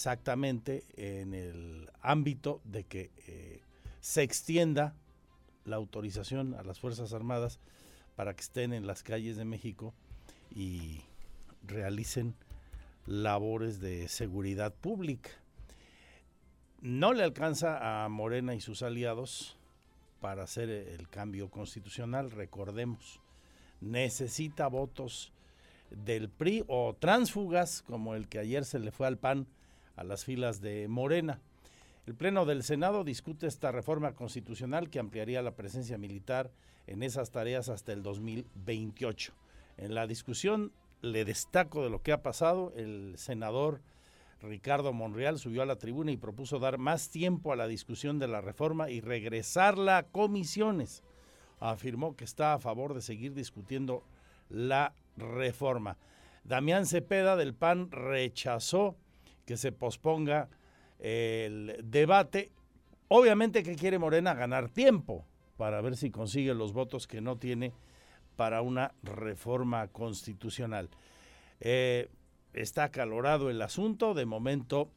exactamente en el ámbito de que eh, se extienda la autorización a las Fuerzas Armadas para que estén en las calles de México y realicen labores de seguridad pública. No le alcanza a Morena y sus aliados para hacer el cambio constitucional, recordemos. Necesita votos del PRI o transfugas como el que ayer se le fue al PAN a las filas de Morena. El Pleno del Senado discute esta reforma constitucional que ampliaría la presencia militar en esas tareas hasta el 2028. En la discusión le destaco de lo que ha pasado, el senador Ricardo Monreal subió a la tribuna y propuso dar más tiempo a la discusión de la reforma y regresarla a comisiones. Afirmó que está a favor de seguir discutiendo la reforma. Damián Cepeda del PAN rechazó que se posponga el debate. Obviamente que quiere Morena ganar tiempo para ver si consigue los votos que no tiene para una reforma constitucional. Eh, está acalorado el asunto, de momento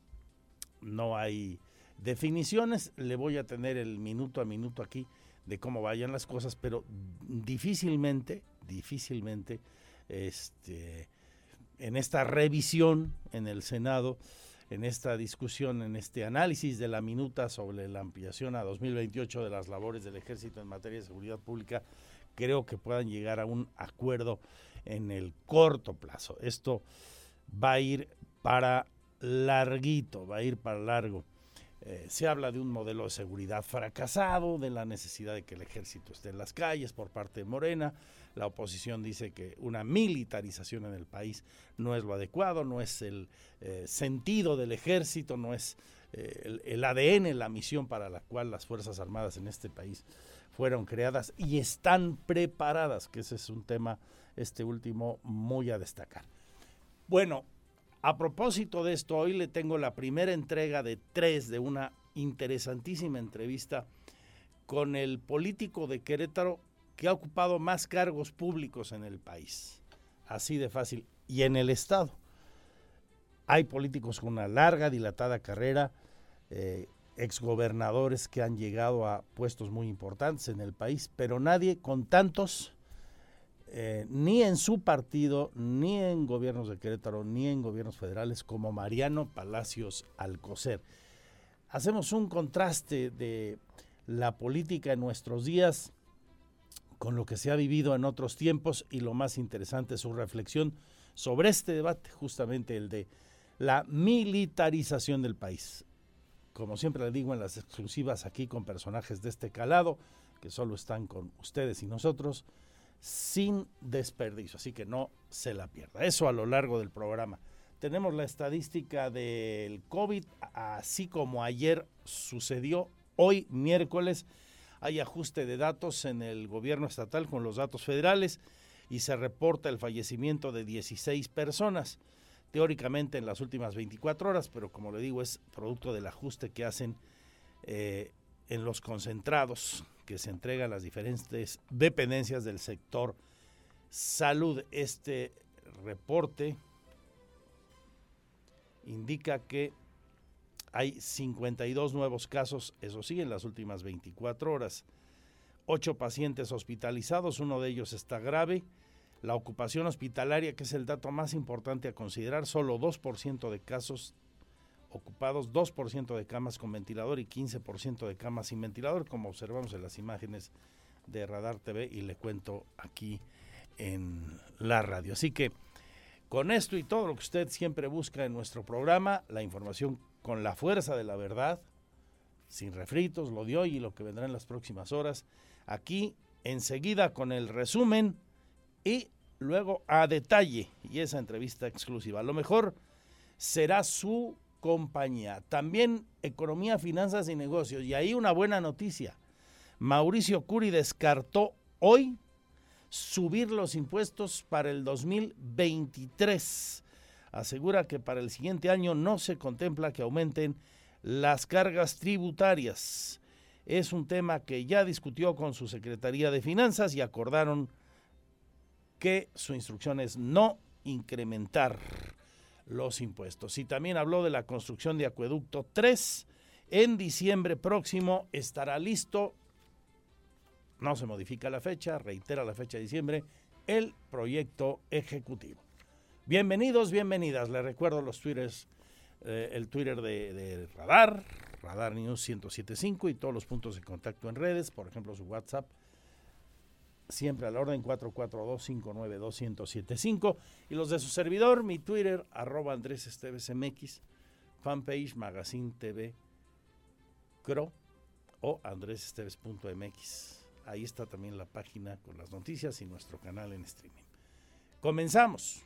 no hay definiciones, le voy a tener el minuto a minuto aquí de cómo vayan las cosas, pero difícilmente, difícilmente, este, en esta revisión en el Senado, en esta discusión, en este análisis de la minuta sobre la ampliación a 2028 de las labores del ejército en materia de seguridad pública, creo que puedan llegar a un acuerdo en el corto plazo. Esto va a ir para larguito, va a ir para largo. Eh, se habla de un modelo de seguridad fracasado, de la necesidad de que el ejército esté en las calles por parte de Morena. La oposición dice que una militarización en el país no es lo adecuado, no es el eh, sentido del ejército, no es eh, el, el, ADN, la misión para la cual las Fuerzas Armadas en este país fueron creadas y están preparadas, que ese es un tema, este último, muy a destacar. Bueno, a propósito de esto, hoy le tengo la primera entrega de tres de una interesantísima entrevista con el político de Querétaro que ha ocupado más cargos públicos en el país. Así de fácil. Y en el Estado. Hay políticos con una larga, dilatada carrera, eh, exgobernadores que han llegado a puestos muy importantes en el país, pero nadie con tantos, eh, ni en su partido, ni en gobiernos de Querétaro, ni en gobiernos federales, como Mariano Palacios Alcocer. Hacemos un contraste de la política en nuestros días con lo que se ha vivido en otros tiempos y lo más interesante es su reflexión sobre este debate, justamente el de la militarización del país como siempre le digo en las exclusivas aquí con personajes de este calado, que solo están con ustedes y nosotros, sin desperdicio, así que no se la pierda. Eso a lo largo del programa. Tenemos la estadística del COVID, así como ayer sucedió, hoy miércoles hay ajuste de datos en el gobierno estatal con los datos federales y se reporta el fallecimiento de 16 personas teóricamente en las últimas 24 horas, pero como le digo, es producto del ajuste que hacen eh, en los concentrados que se entregan las diferentes dependencias del sector salud. Este reporte indica que hay 52 nuevos casos, eso sí, en las últimas 24 horas. Ocho pacientes hospitalizados, uno de ellos está grave la ocupación hospitalaria, que es el dato más importante a considerar, solo 2% de casos ocupados, 2% de camas con ventilador y 15% de camas sin ventilador, como observamos en las imágenes de Radar TV y le cuento aquí en la radio. Así que con esto y todo lo que usted siempre busca en nuestro programa, la información con la fuerza de la verdad, sin refritos, lo de hoy y lo que vendrá en las próximas horas, aquí enseguida con el resumen y luego a detalle y esa entrevista exclusiva. A lo mejor será su compañía. También economía, finanzas y negocios. Y ahí una buena noticia. Mauricio Curi descartó hoy subir los impuestos para el 2023. Asegura que para el siguiente año no se contempla que aumenten las cargas tributarias. Es un tema que ya discutió con su Secretaría de Finanzas y acordaron que su instrucción es no incrementar los impuestos. Y también habló de la construcción de Acueducto 3. En diciembre próximo estará listo, no se modifica la fecha, reitera la fecha de diciembre, el proyecto ejecutivo. Bienvenidos, bienvenidas. Les recuerdo los twitters, eh, el Twitter de, de, Radar, Radar News 1075 y todos los puntos de contacto en redes, por ejemplo su WhatsApp siempre a la orden 442-592-1075 y los de su servidor, mi Twitter, arroba Andrés Esteves MX, fanpage Magazine TV Cro o andresesteves.mx. Ahí está también la página con las noticias y nuestro canal en streaming. Comenzamos.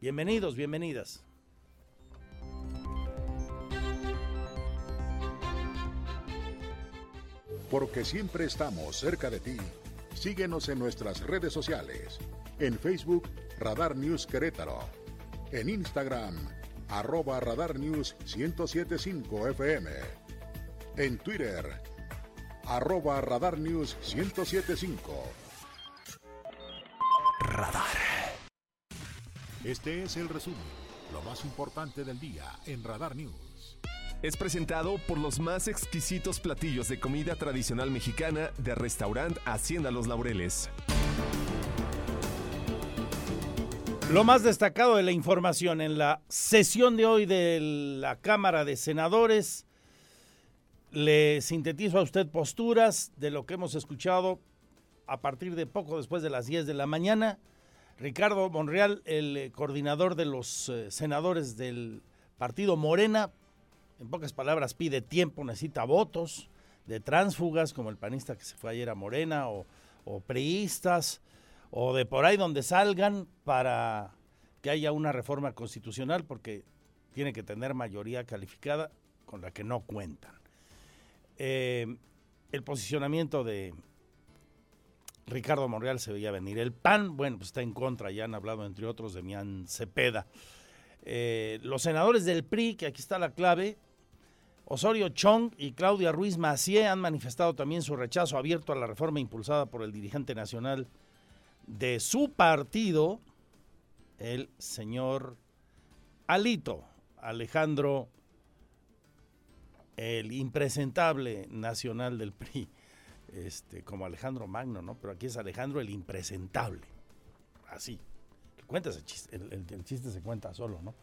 Bienvenidos, bienvenidas. Porque siempre estamos cerca de ti Síguenos en nuestras redes sociales. En Facebook, Radar News Querétaro. En Instagram, arroba Radar News 1075 FM. En Twitter, arroba Radar News 1075. Este es el resumen, lo más importante del día en Radar News es presentado por los más exquisitos platillos de comida tradicional mexicana de restaurante Hacienda Los Laureles. Lo más destacado de la información en la sesión de hoy de la Cámara de Senadores, le sintetizo a usted posturas de lo que hemos escuchado a partir de poco después de las 10 de la mañana. Ricardo Monreal, el eh, coordinador de los eh, senadores del partido Morena, en pocas palabras, pide tiempo, necesita votos de tránsfugas, como el panista que se fue ayer a Morena, o, o priistas, o de por ahí donde salgan para que haya una reforma constitucional, porque tiene que tener mayoría calificada con la que no cuentan. Eh, el posicionamiento de Ricardo Monreal se veía venir. El PAN, bueno, pues está en contra, ya han hablado entre otros de Mian Cepeda. Eh, los senadores del PRI, que aquí está la clave, Osorio Chong y Claudia Ruiz Macié han manifestado también su rechazo abierto a la reforma impulsada por el dirigente nacional de su partido, el señor Alito, Alejandro, el impresentable nacional del PRI, este, como Alejandro Magno, ¿no? Pero aquí es Alejandro el impresentable, así. Cuenta ese chiste, el chiste se cuenta solo, ¿no?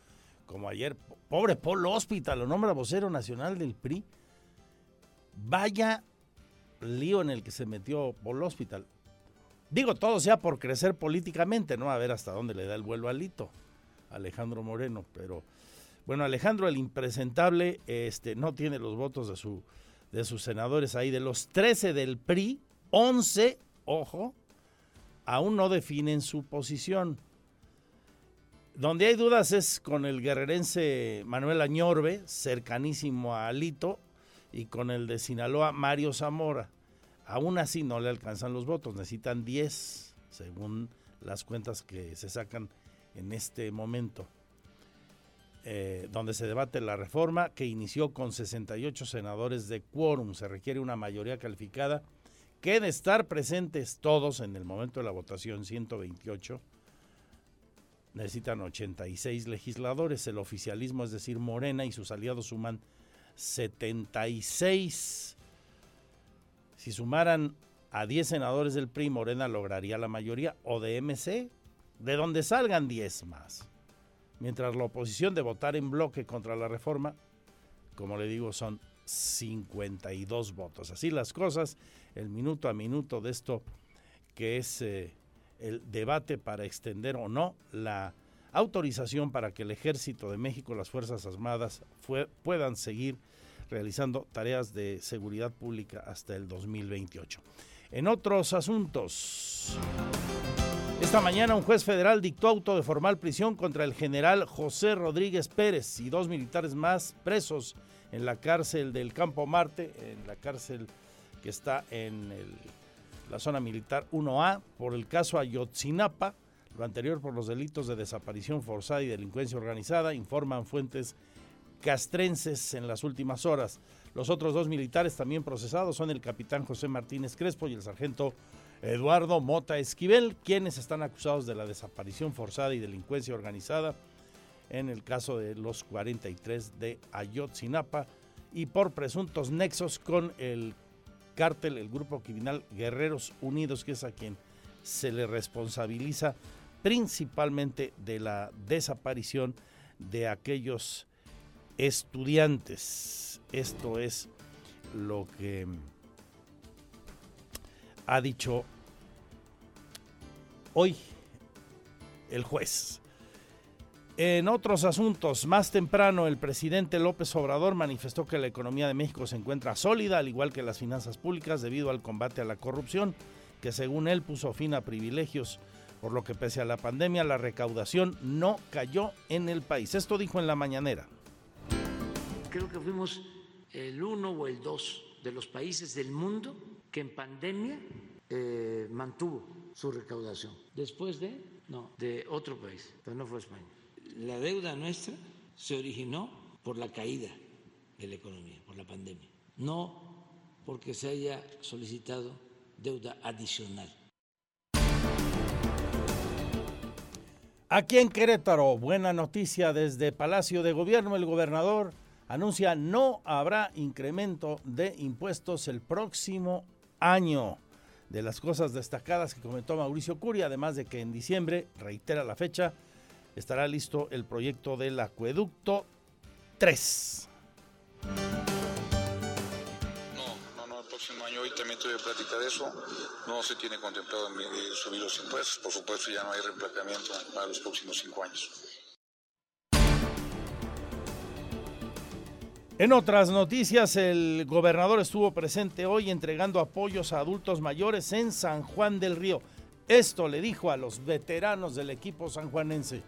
como ayer, pobre Paul Hospital, lo nombra vocero nacional del PRI. Vaya lío en el que se metió Paul Hospital. Digo, todo sea por crecer políticamente, ¿no? A ver hasta dónde le da el vuelo al Lito, Alejandro Moreno. Pero, bueno, Alejandro, el impresentable, este, no tiene los votos de, su, de sus senadores ahí. De los 13 del PRI, 11, ojo, aún no definen su posición. Donde hay dudas es con el guerrerense Manuel Añorbe, cercanísimo a Alito, y con el de Sinaloa, Mario Zamora. Aún así no le alcanzan los votos, necesitan 10, según las cuentas que se sacan en este momento. Eh, donde se debate la reforma que inició con 68 senadores de quórum. Se requiere una mayoría calificada que de estar presentes todos en el momento de la votación 128 necesitan 86 legisladores. El oficialismo, es decir, Morena y sus aliados suman 76. Si sumaran a 10 senadores del PRI, Morena lograría la mayoría, o de MC, de donde salgan 10 más. Mientras la oposición de votar en bloque contra la reforma, como le digo, son 52 votos. Así las cosas, el minuto a minuto de esto que es... Eh, el debate para extender o no la autorización para que el Ejército de México, las Fuerzas Armadas, puedan seguir realizando tareas de seguridad pública hasta el 2028. En otros asuntos, esta mañana un juez federal dictó auto de formal prisión contra el general José Rodríguez Pérez y dos militares más presos en la cárcel del Campo Marte, en la cárcel que está en la zona militar 1A, por el caso Ayotzinapa, lo anterior por los delitos de desaparición forzada y delincuencia organizada, informan fuentes castrenses en las últimas horas. Los otros dos militares también procesados son el capitán José Martínez Crespo y el sargento Eduardo Mota Esquivel, quienes están acusados de la desaparición forzada y delincuencia organizada en el caso de los 43 de Ayotzinapa y por presuntos nexos con el cártel, el grupo criminal Guerreros Unidos, que es a quien se le responsabiliza principalmente de la desaparición de aquellos estudiantes. Esto es lo que ha dicho hoy el juez. En otros asuntos, más temprano el presidente López Obrador manifestó que la economía de México se encuentra sólida, al igual que las finanzas públicas, debido al combate a la corrupción, que según él puso fin a privilegios, por lo que pese a la pandemia la recaudación no cayó en el país. Esto dijo en la mañanera. Creo que fuimos el uno o el dos de los países del mundo que en pandemia eh, mantuvo su recaudación. Después de, no, de otro país, pero no fue España la deuda nuestra se originó por la caída de la economía, por la pandemia, no porque se haya solicitado deuda adicional. Aquí en Querétaro, buena noticia desde Palacio de Gobierno, el gobernador anuncia no habrá incremento de impuestos el próximo año. De las cosas destacadas que comentó Mauricio Curia, además de que en diciembre, reitera la fecha, estará listo el proyecto del acueducto 3. No, no, no, el próximo año hoy también tuve plática de eso. No se tiene contemplado subir los impuestos. Por supuesto, ya no hay reemplazamiento para los próximos cinco años. En otras noticias, el gobernador estuvo presente hoy entregando apoyos a adultos mayores en San Juan del Río. Esto le dijo a los veteranos del equipo sanjuanense.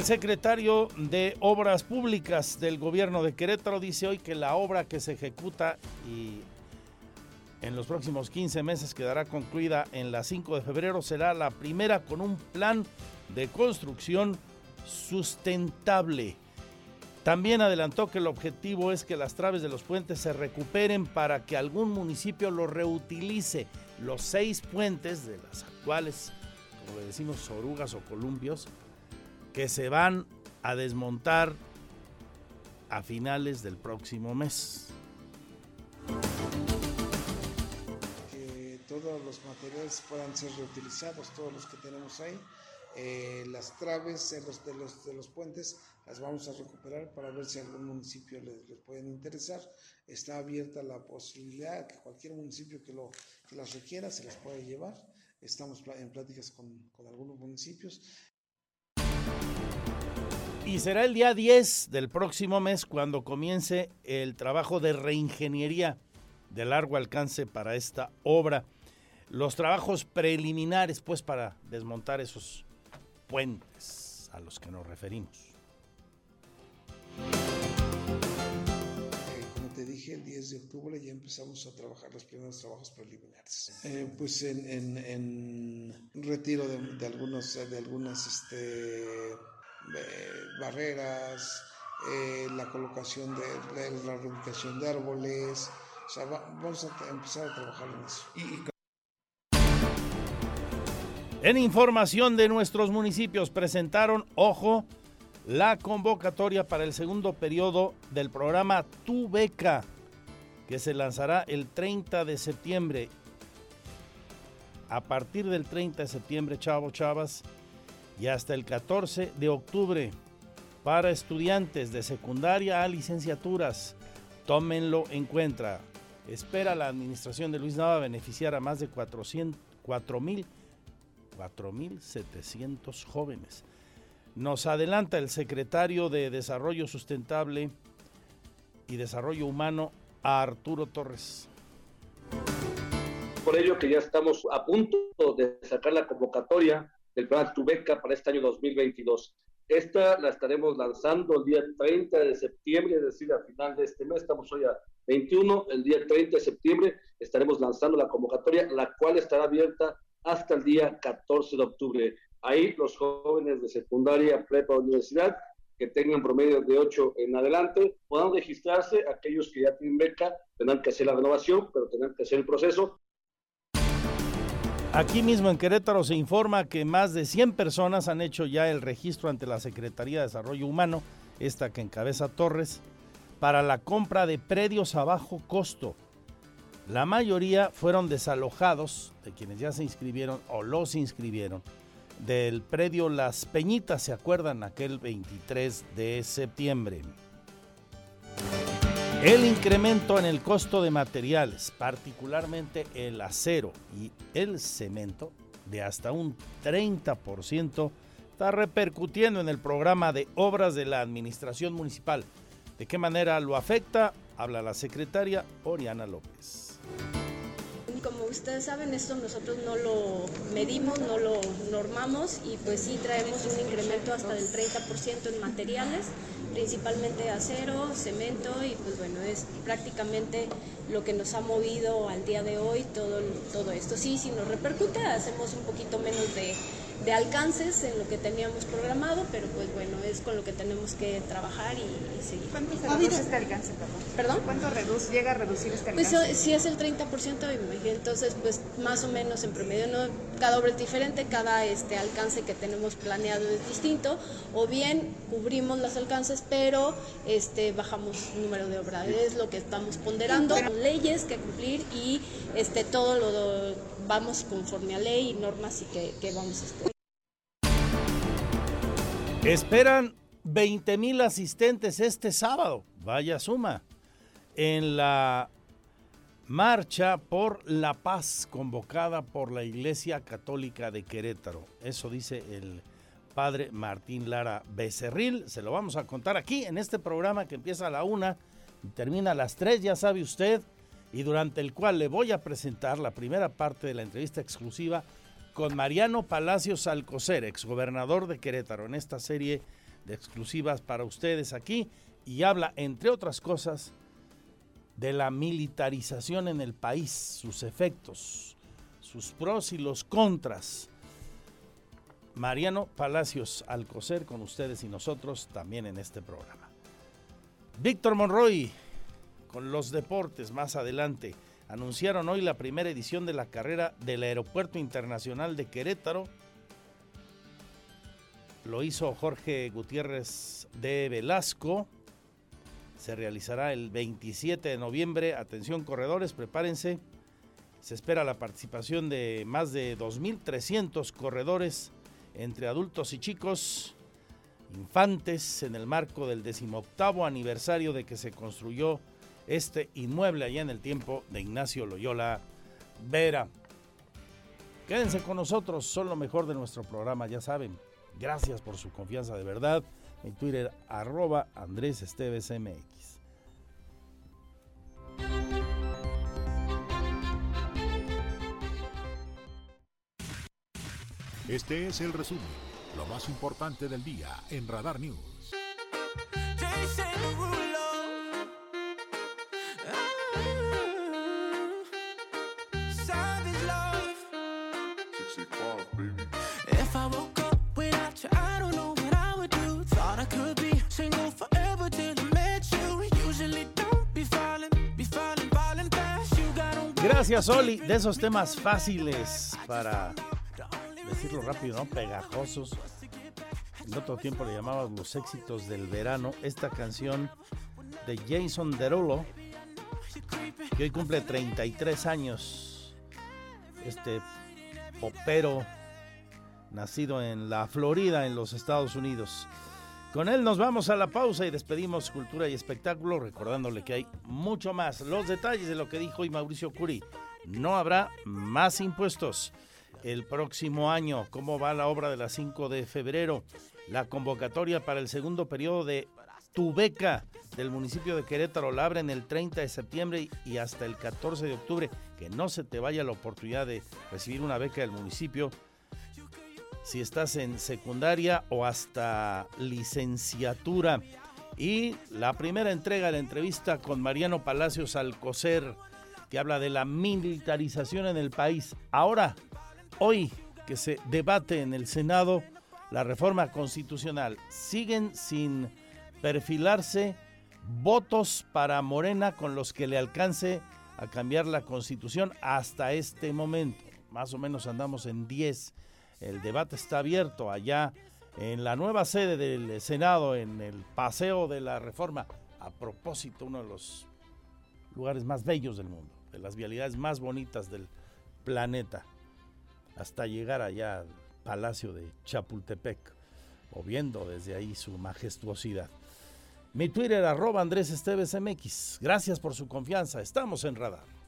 El secretario de Obras Públicas del gobierno de Querétaro dice hoy que la obra que se ejecuta y en los próximos 15 meses quedará concluida en la 5 de febrero será la primera con un plan de construcción sustentable. También adelantó que el objetivo es que las traves de los puentes se recuperen para que algún municipio los reutilice. Los seis puentes de las actuales, como le decimos, orugas o columpios, que se van a desmontar a finales del próximo mes. Que todos los materiales puedan ser reutilizados, todos los que tenemos ahí. Eh, las traves de los, de, los, de los puentes las vamos a recuperar para ver si algún municipio les, les pueden interesar. Está abierta la posibilidad que cualquier municipio que, lo, que las requiera se las puede llevar. Estamos en pláticas con, con algunos municipios y será el día 10 del próximo mes cuando comience el trabajo de reingeniería de largo alcance para esta obra. Los trabajos preliminares, pues, para desmontar esos puentes a los que nos referimos. Eh, como te dije, el 10 de octubre ya empezamos a trabajar los primeros trabajos preliminares. Eh, pues en, en, en retiro de, de, algunos, de algunas este, barreras, eh, la colocación de, de, la reubicación de árboles. O sea, va, vamos a empezar a trabajar en eso. Y, y... En información de nuestros municipios presentaron, ojo, la convocatoria para el segundo periodo del programa Tu Beca, que se lanzará el 30 de septiembre. A partir del 30 de septiembre, chavo, chavas, y hasta el 14 de octubre para estudiantes de secundaria a licenciaturas. Tómenlo en cuenta. Espera la administración de Luis Nava beneficiar a más de 4.700 jóvenes. Nos adelanta el secretario de Desarrollo Sustentable y Desarrollo Humano, Arturo Torres. Por ello que ya estamos a punto de sacar la convocatoria del programa Tu Beca para este año 2022. Esta la estaremos lanzando el día 30 de septiembre, es decir, al final de este mes, estamos hoy a 21, el día 30 de septiembre estaremos lanzando la convocatoria, la cual estará abierta hasta el día 14 de octubre. Ahí los jóvenes de secundaria, prepa, universidad que tengan promedio de 8 en adelante, puedan registrarse. Aquellos que ya tienen beca tendrán que hacer la renovación, pero tendrán que hacer el proceso. Aquí mismo en Querétaro se informa que más de 100 personas han hecho ya el registro ante la Secretaría de Desarrollo Humano, esta que encabeza Torres, para la compra de predios a bajo costo. La mayoría fueron desalojados de quienes ya se inscribieron o los inscribieron del predio Las Peñitas, ¿se acuerdan? Aquel 23 de septiembre. El incremento en el costo de materiales, particularmente el acero y el cemento, de hasta un 30%, está repercutiendo en el programa de obras de la Administración Municipal. ¿De qué manera lo afecta? Habla la secretaria Oriana López ustedes saben, esto nosotros no lo medimos, no lo normamos y pues sí traemos un incremento hasta del 30% en materiales, principalmente acero, cemento y pues bueno, es prácticamente lo que nos ha movido al día de hoy todo, todo esto. Sí, sí nos repercute, hacemos un poquito menos de de alcances en lo que teníamos programado, pero pues bueno, es con lo que tenemos que trabajar y, seguir. ¿Cuánto se reduce este alcance, perdón? ¿Cuánto reduce, llega a reducir este pues, alcance? Pues si es el 30%, entonces pues más o menos en promedio, ¿no? Cada obra es diferente, cada este alcance que tenemos planeado es distinto, o bien cubrimos los alcances, pero este bajamos el número de obras, es lo que estamos ponderando, leyes que cumplir y este todo lo vamos conforme a ley y normas y que, que vamos a estar. Esperan 20 mil asistentes este sábado, vaya suma, en la marcha por la paz convocada por la Iglesia Católica de Querétaro. Eso dice el padre Martín Lara Becerril. Se lo vamos a contar aquí en este programa que empieza a la una y termina a las tres, ya sabe usted y durante el cual le voy a presentar la primera parte de la entrevista exclusiva con Mariano Palacios Alcocer, exgobernador de Querétaro, en esta serie de exclusivas para ustedes aquí y habla, entre otras cosas, de la militarización en el país, sus efectos, sus pros y los contras. Mariano Palacios Alcocer con ustedes y nosotros también en este programa. Víctor Monroy, con los deportes más adelante. Anunciaron hoy la primera edición de la carrera del Aeropuerto Internacional de Querétaro. Lo hizo Jorge Gutiérrez de Velasco. Se realizará el 27 de noviembre. Atención corredores, prepárense. Se espera la participación de más de 2.300 corredores entre adultos y chicos, infantes, en el marco del decimoctavo aniversario de que se construyó este inmueble allá en el tiempo de Ignacio Loyola Vera. Quédense con nosotros, son lo mejor de nuestro programa, ya saben. Gracias por su confianza de verdad. En Twitter, arroba Andrés Esteves MX. Este es el resumen, lo más importante del día en Radar News. Gracias, Oli. De esos temas fáciles para decirlo rápido, ¿no? Pegajosos. En otro tiempo le llamabas los éxitos del verano. Esta canción de Jason Derulo, que hoy cumple 33 años. Este popero nacido en la Florida, en los Estados Unidos. Con él nos vamos a la pausa y despedimos Cultura y Espectáculo, recordándole que hay mucho más. Los detalles de lo que dijo hoy Mauricio Curi. No habrá más impuestos el próximo año. ¿Cómo va la obra de la 5 de febrero? La convocatoria para el segundo periodo de Tu Beca del municipio de Querétaro la abren el 30 de septiembre y hasta el 14 de octubre. Que no se te vaya la oportunidad de recibir una beca del municipio si estás en secundaria o hasta licenciatura. Y la primera entrega de la entrevista con Mariano Palacios Alcocer, que habla de la militarización en el país. Ahora, hoy que se debate en el Senado la reforma constitucional. Siguen sin perfilarse votos para Morena con los que le alcance a cambiar la constitución hasta este momento. Más o menos andamos en 10. El debate está abierto allá en la nueva sede del Senado, en el Paseo de la Reforma. A propósito, uno de los lugares más bellos del mundo, de las vialidades más bonitas del planeta, hasta llegar allá al Palacio de Chapultepec, o viendo desde ahí su majestuosidad. Mi Twitter arroba Andrés Esteves MX. Gracias por su confianza. Estamos en radar.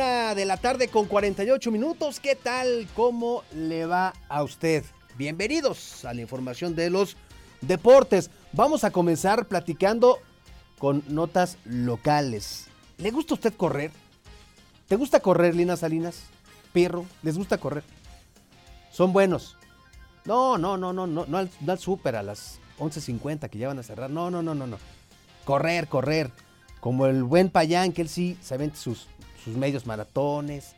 Una de la tarde con 48 minutos. ¿Qué tal? ¿Cómo le va a usted? Bienvenidos a la información de los deportes. Vamos a comenzar platicando con notas locales. ¿Le gusta usted correr? ¿Te gusta correr, Lina Salinas? Pirro, ¿les gusta correr? Son buenos. No, no, no, no, no, no al, no al súper a las 11.50 que ya van a cerrar. No, no, no, no, no. Correr, correr. Como el buen Payán, que él sí se vende sus, sus medios maratones.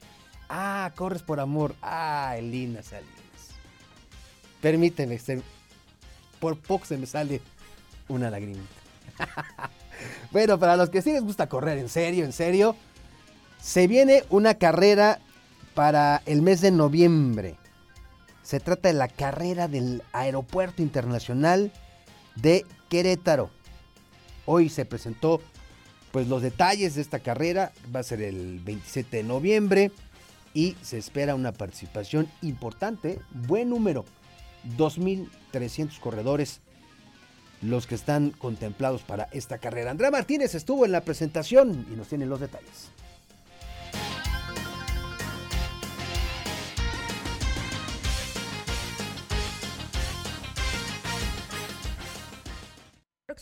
Ah, corres por amor. Ah, Lina Salinas. Permíteme, por poco se me sale una lagrimita. bueno, para los que sí les gusta correr, en serio, en serio, se viene una carrera para el mes de noviembre. Se trata de la carrera del Aeropuerto Internacional de Querétaro. Hoy se presentó pues los detalles de esta carrera. Va a ser el 27 de noviembre y se espera una participación importante, buen número, 2.300 corredores los que están contemplados para esta carrera. Andrea Martínez estuvo en la presentación y nos tiene los detalles.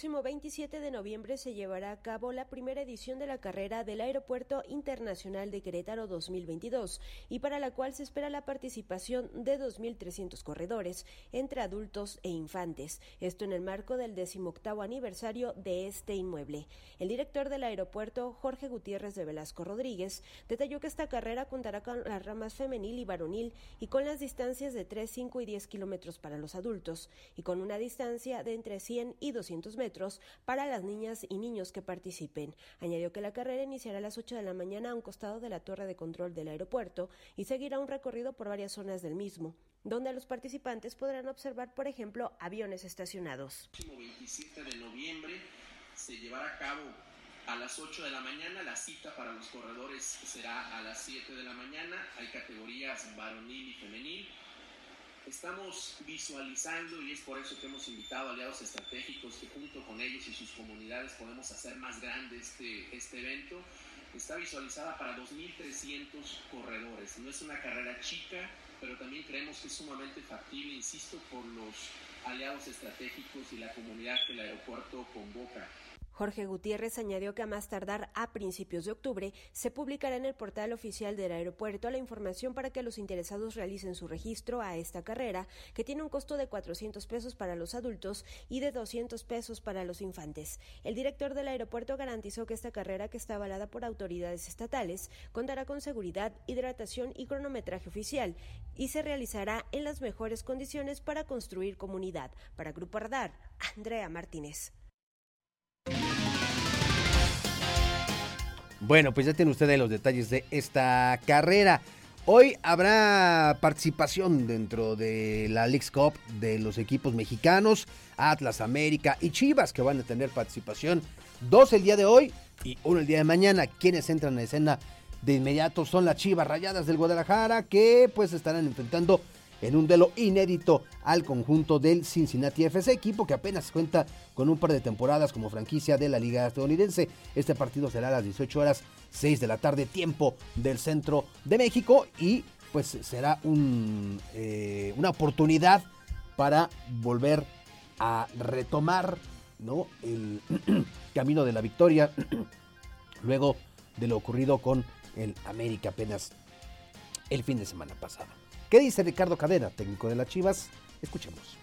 Próximo 27 de noviembre se llevará a cabo la primera edición de la carrera del Aeropuerto Internacional de Querétaro 2022 y para la cual se espera la participación de 2.300 corredores entre adultos e infantes. Esto en el marco del 18 aniversario de este inmueble. El director del aeropuerto, Jorge Gutiérrez de Velasco Rodríguez, detalló que esta carrera contará con las ramas femenil y varonil y con las distancias de 3, 5 y 10 kilómetros para los adultos y con una distancia de entre 100 y 200 metros para las niñas y niños que participen. Añadió que la carrera iniciará a las 8 de la mañana a un costado de la torre de control del aeropuerto y seguirá un recorrido por varias zonas del mismo, donde los participantes podrán observar, por ejemplo, aviones estacionados. próximo 27 de noviembre se llevará a cabo a las 8 de la mañana. La cita para los corredores será a las 7 de la mañana. Hay categorías varonil y femenil. Estamos visualizando y es por eso que hemos invitado aliados estratégicos que junto con ellos y sus comunidades podemos hacer más grande este, este evento. Está visualizada para 2.300 corredores. No es una carrera chica, pero también creemos que es sumamente factible, insisto, por los aliados estratégicos y la comunidad que el aeropuerto convoca. Jorge Gutiérrez añadió que a más tardar a principios de octubre se publicará en el portal oficial del aeropuerto la información para que los interesados realicen su registro a esta carrera, que tiene un costo de 400 pesos para los adultos y de 200 pesos para los infantes. El director del aeropuerto garantizó que esta carrera, que está avalada por autoridades estatales, contará con seguridad, hidratación y cronometraje oficial y se realizará en las mejores condiciones para construir comunidad. Para Grupo Radar, Andrea Martínez. Bueno, pues ya tienen ustedes los detalles de esta carrera. Hoy habrá participación dentro de la Leagues Cup de los equipos mexicanos, Atlas, América y Chivas, que van a tener participación. Dos el día de hoy y uno el día de mañana. Quienes entran a escena de inmediato son las Chivas Rayadas del Guadalajara, que pues estarán enfrentando en un duelo inédito al conjunto del Cincinnati FC, equipo que apenas cuenta con un par de temporadas como franquicia de la Liga Estadounidense. Este partido será a las 18 horas 6 de la tarde, tiempo del centro de México, y pues será eh, una oportunidad para volver a retomar el camino de la victoria luego de lo ocurrido con el América apenas el fin de semana pasado. ¿Qué dice Ricardo Cadena, técnico de las Chivas? Escuchemos.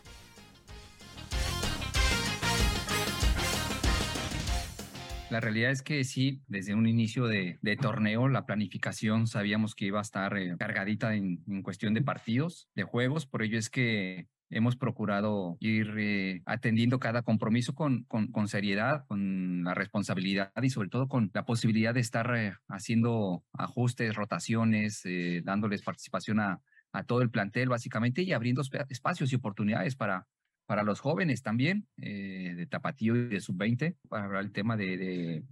La realidad es que sí, desde un inicio de, torneo, la planificación sabíamos que iba a estar eh, cargadita en, cuestión de partidos, de juegos, por ello es que hemos procurado ir eh, atendiendo cada compromiso con, con, seriedad, con la responsabilidad y sobre todo con la posibilidad de estar eh, haciendo ajustes, rotaciones, dándoles participación a, a todo el plantel básicamente y abriendo espacios y oportunidades para, para los jóvenes también, eh, de Tapatío y de Sub-20, para hablar el tema de, de,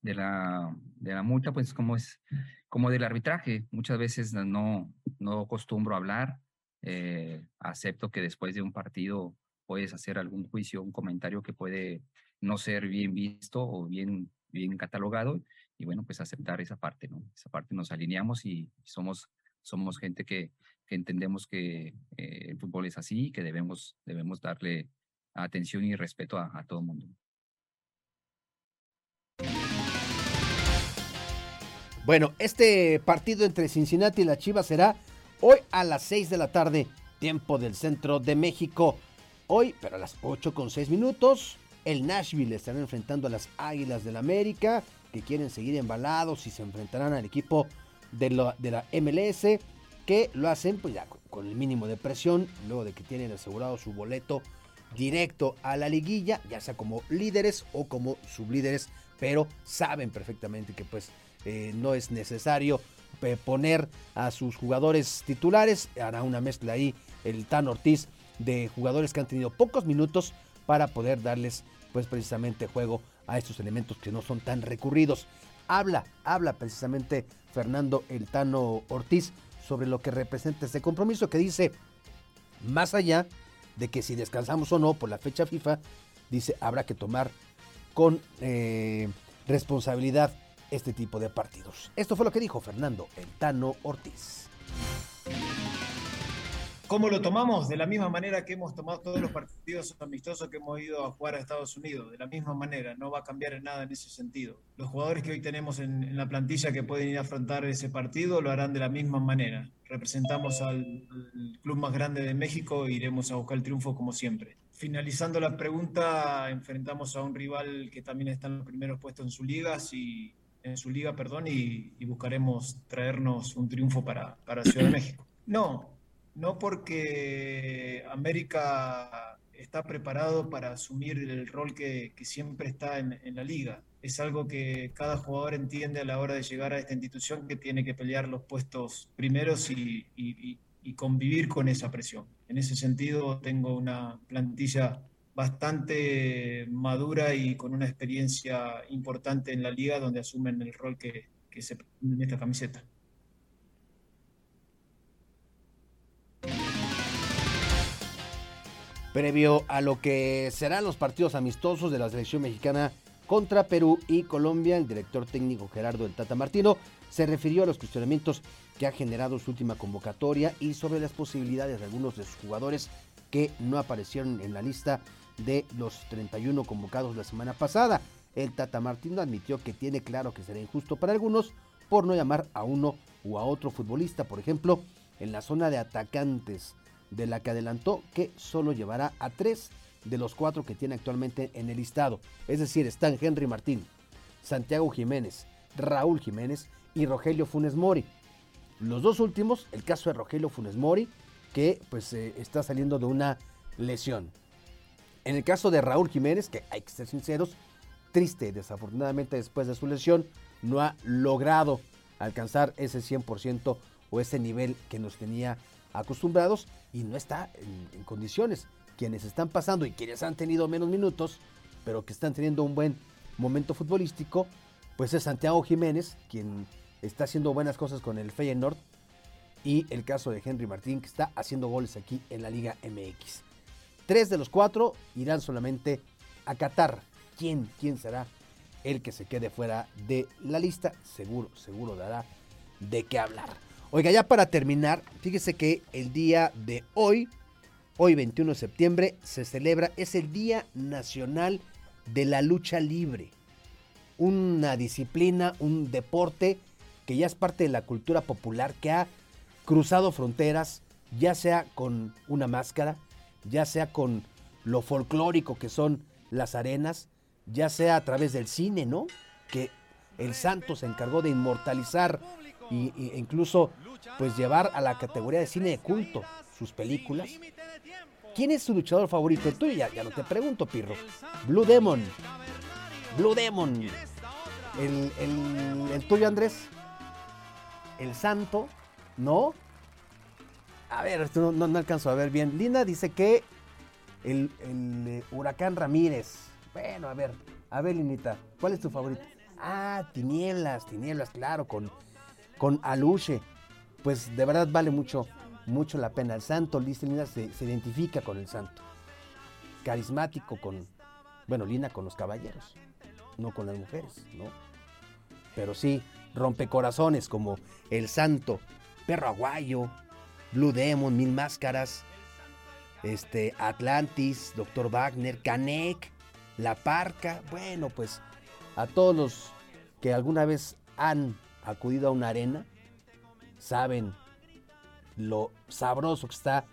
de, la, de la multa, pues como es, como del arbitraje. Muchas veces no, no acostumbro a hablar, eh, acepto que después de un partido puedes hacer algún juicio, un comentario que puede no ser bien visto o bien, bien catalogado, y bueno, pues aceptar esa parte, ¿no? Esa parte nos alineamos y somos, somos gente que, que entendemos que eh, el fútbol es así y que debemos, debemos darle atención y respeto a, todo el mundo. Bueno, este partido entre Cincinnati y la Chivas será hoy a las 6 de la tarde, tiempo del centro de México. Hoy, pero a las 8 con 6 minutos, el Nashville estará enfrentando a las Águilas del la América, que quieren seguir embalados y se enfrentarán al equipo de de la MLS que lo hacen pues ya con el mínimo de presión, luego de que tienen asegurado su boleto directo a la liguilla, ya sea como líderes o como sublíderes, pero saben perfectamente que pues eh, no es necesario eh, poner a sus jugadores titulares, hará una mezcla ahí el Tan Ortiz de jugadores que han tenido pocos minutos para poder darles pues precisamente juego a estos elementos que no son tan recurridos. Habla, habla precisamente Fernando El Tano Ortiz sobre lo que representa este compromiso que dice, más allá de que si descansamos o no por la fecha FIFA, dice, habrá que tomar con eh, responsabilidad este tipo de partidos. Esto fue lo que dijo Fernando El Tano Ortiz. ¿Cómo lo tomamos? De la misma manera que hemos tomado todos los partidos amistosos que hemos ido a jugar a Estados Unidos. De la misma manera, no va a cambiar nada en ese sentido. Los jugadores que hoy tenemos en, la plantilla que pueden ir a afrontar ese partido lo harán de la misma manera. Representamos al, club más grande de México e iremos a buscar el triunfo como siempre. Finalizando la pregunta, enfrentamos a un rival que también está en los primeros puestos en su liga, y, en su liga, perdón, y, buscaremos traernos un triunfo para, para Ciudad de México. No, no porque América está preparado para asumir el rol que, siempre está en, la liga. Es algo que cada jugador entiende a la hora de llegar a esta institución que tiene que pelear los puestos primeros y, convivir con esa presión. En ese sentido, tengo una plantilla bastante madura y con una experiencia importante en la liga donde asumen el rol que, que se en esta camiseta. Previo a lo que serán los partidos amistosos de la selección mexicana contra Perú y Colombia, el director técnico Gerardo El Tata Martino se refirió a los cuestionamientos que ha generado su última convocatoria y sobre las posibilidades de algunos de sus jugadores que no aparecieron en la lista de los 31 convocados la semana pasada. El Tata Martino admitió que tiene claro que será injusto para algunos por no llamar a uno o a otro futbolista, por ejemplo, en la zona de atacantes de la que adelantó que solo llevará a tres de los cuatro que tiene actualmente en el listado. Es decir, están Henry Martín, Santiago Jiménez, Raúl Jiménez y Rogelio Funes Mori. Los dos últimos, el caso de Rogelio Funes Mori, que pues eh, está saliendo de una lesión. En el caso de Raúl Jiménez, que hay que ser sinceros, triste, desafortunadamente después de su lesión, no ha logrado alcanzar ese 100% o ese nivel que nos tenía acostumbrados y no está en, condiciones. Quienes están pasando y quienes han tenido menos minutos, pero que están teniendo un buen momento futbolístico, pues es Santiago Jiménez, quien está haciendo buenas cosas con el Feyenoord, y el caso de Henry Martín, que está haciendo goles aquí en la Liga MX. Tres de los cuatro irán solamente a Qatar. ¿Quién, quién será el que se quede fuera de la lista? Seguro, seguro dará de qué hablar. Oiga, ya para terminar, fíjese que el día de hoy, hoy 21 de septiembre, se celebra, es el Día Nacional de la Lucha Libre. una disciplina, un deporte que ya es parte de la cultura popular, que ha cruzado fronteras, ya sea con una máscara, ya sea con lo folclórico que son las arenas, ya sea a través del cine, ¿no? Que el santo se encargó de inmortalizar y, e incluso pues llevar a la categoría de cine de culto sus películas. ¿Quién es su luchador favorito? El tuyo ya, no te pregunto, Pirro. Blue Demon. Blue Demon. El, el, el tuyo, Andrés. El santo. ¿No? A ver, esto no, no, alcanzo a ver bien. Linda dice que el, el eh, huracán Ramírez. Bueno, a ver, a ver, Linita, ¿cuál es tu favorito? Ah, Tinieblas, Tinieblas, claro, con, con Aluche. Pues de verdad vale mucho, mucho la pena. El santo, dice Linda, se, se identifica con el santo. Carismático con, bueno, Lina con los caballeros, no con las mujeres, ¿no? Pero sí, rompecorazones como El Santo, Perro Aguayo, Blue Demon, Mil Máscaras, este, Atlantis, Doctor Wagner, Canek, La Parca. Bueno, pues a todos los que alguna vez han acudido a una arena, saben lo sabroso que está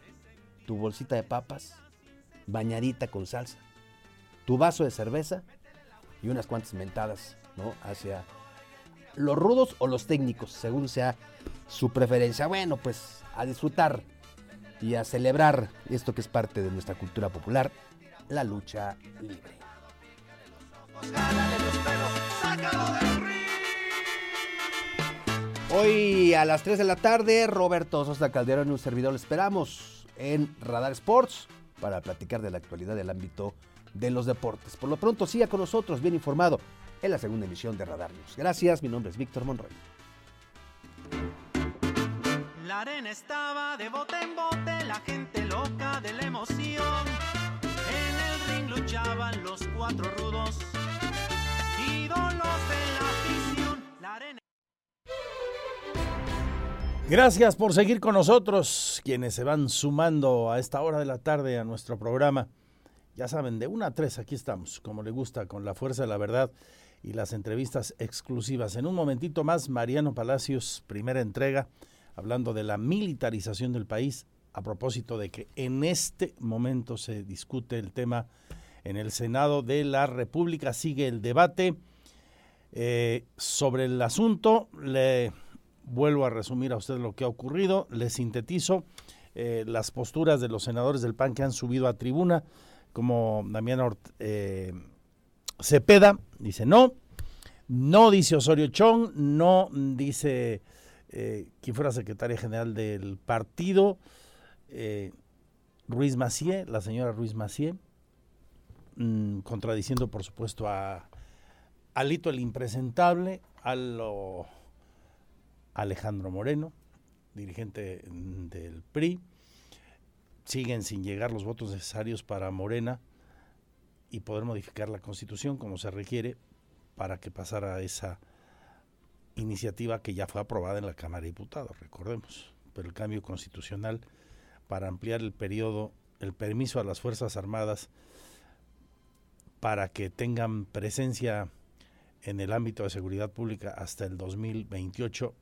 tu bolsita de papas, bañadita con salsa, tu vaso de cerveza y unas cuantas mentadas, ¿no? Hacia los rudos o los técnicos, según sea su preferencia. Bueno, pues a disfrutar y a celebrar esto que es parte de nuestra cultura popular, la lucha libre. Hoy a las 3 de la tarde, Roberto Sosa Calderón y un servidor lo esperamos en Radar Sports para platicar de la actualidad del ámbito de los deportes. Por lo pronto, siga con nosotros, bien informado, en la segunda emisión de Radar News. Gracias, mi nombre es Víctor Monroy. La arena estaba de bote en bote, la gente loca de la emoción. En el ring luchaban los cuatro rudos, Gracias por seguir con nosotros, quienes se van sumando a esta hora de la tarde a nuestro programa. Ya saben, de una a tres aquí estamos, como le gusta, con la fuerza de la verdad y las entrevistas exclusivas. En un momentito más, Mariano Palacios, primera entrega, hablando de la militarización del país, a propósito de que en este momento se discute el tema en el Senado de la República. Sigue el debate eh, sobre el asunto. Le vuelvo a resumir a usted lo que ha ocurrido. Le sintetizo eh, las posturas de los senadores del PAN que han subido a tribuna como Damián eh, Cepeda, dice no, no dice Osorio Chong, no dice eh, quien fuera secretaria general del partido, Ruiz Macié, la señora Ruiz Macié, mm, contradiciendo por supuesto a Alito el impresentable, a lo Alejandro Moreno, dirigente del PRI, siguen sin llegar los votos necesarios para Morena y poder modificar la constitución como se requiere para que pasara esa iniciativa que ya fue aprobada en la Cámara de Diputados, recordemos, pero el cambio constitucional para ampliar el periodo, el permiso a las Fuerzas Armadas para que tengan presencia en el ámbito de seguridad pública hasta el 2028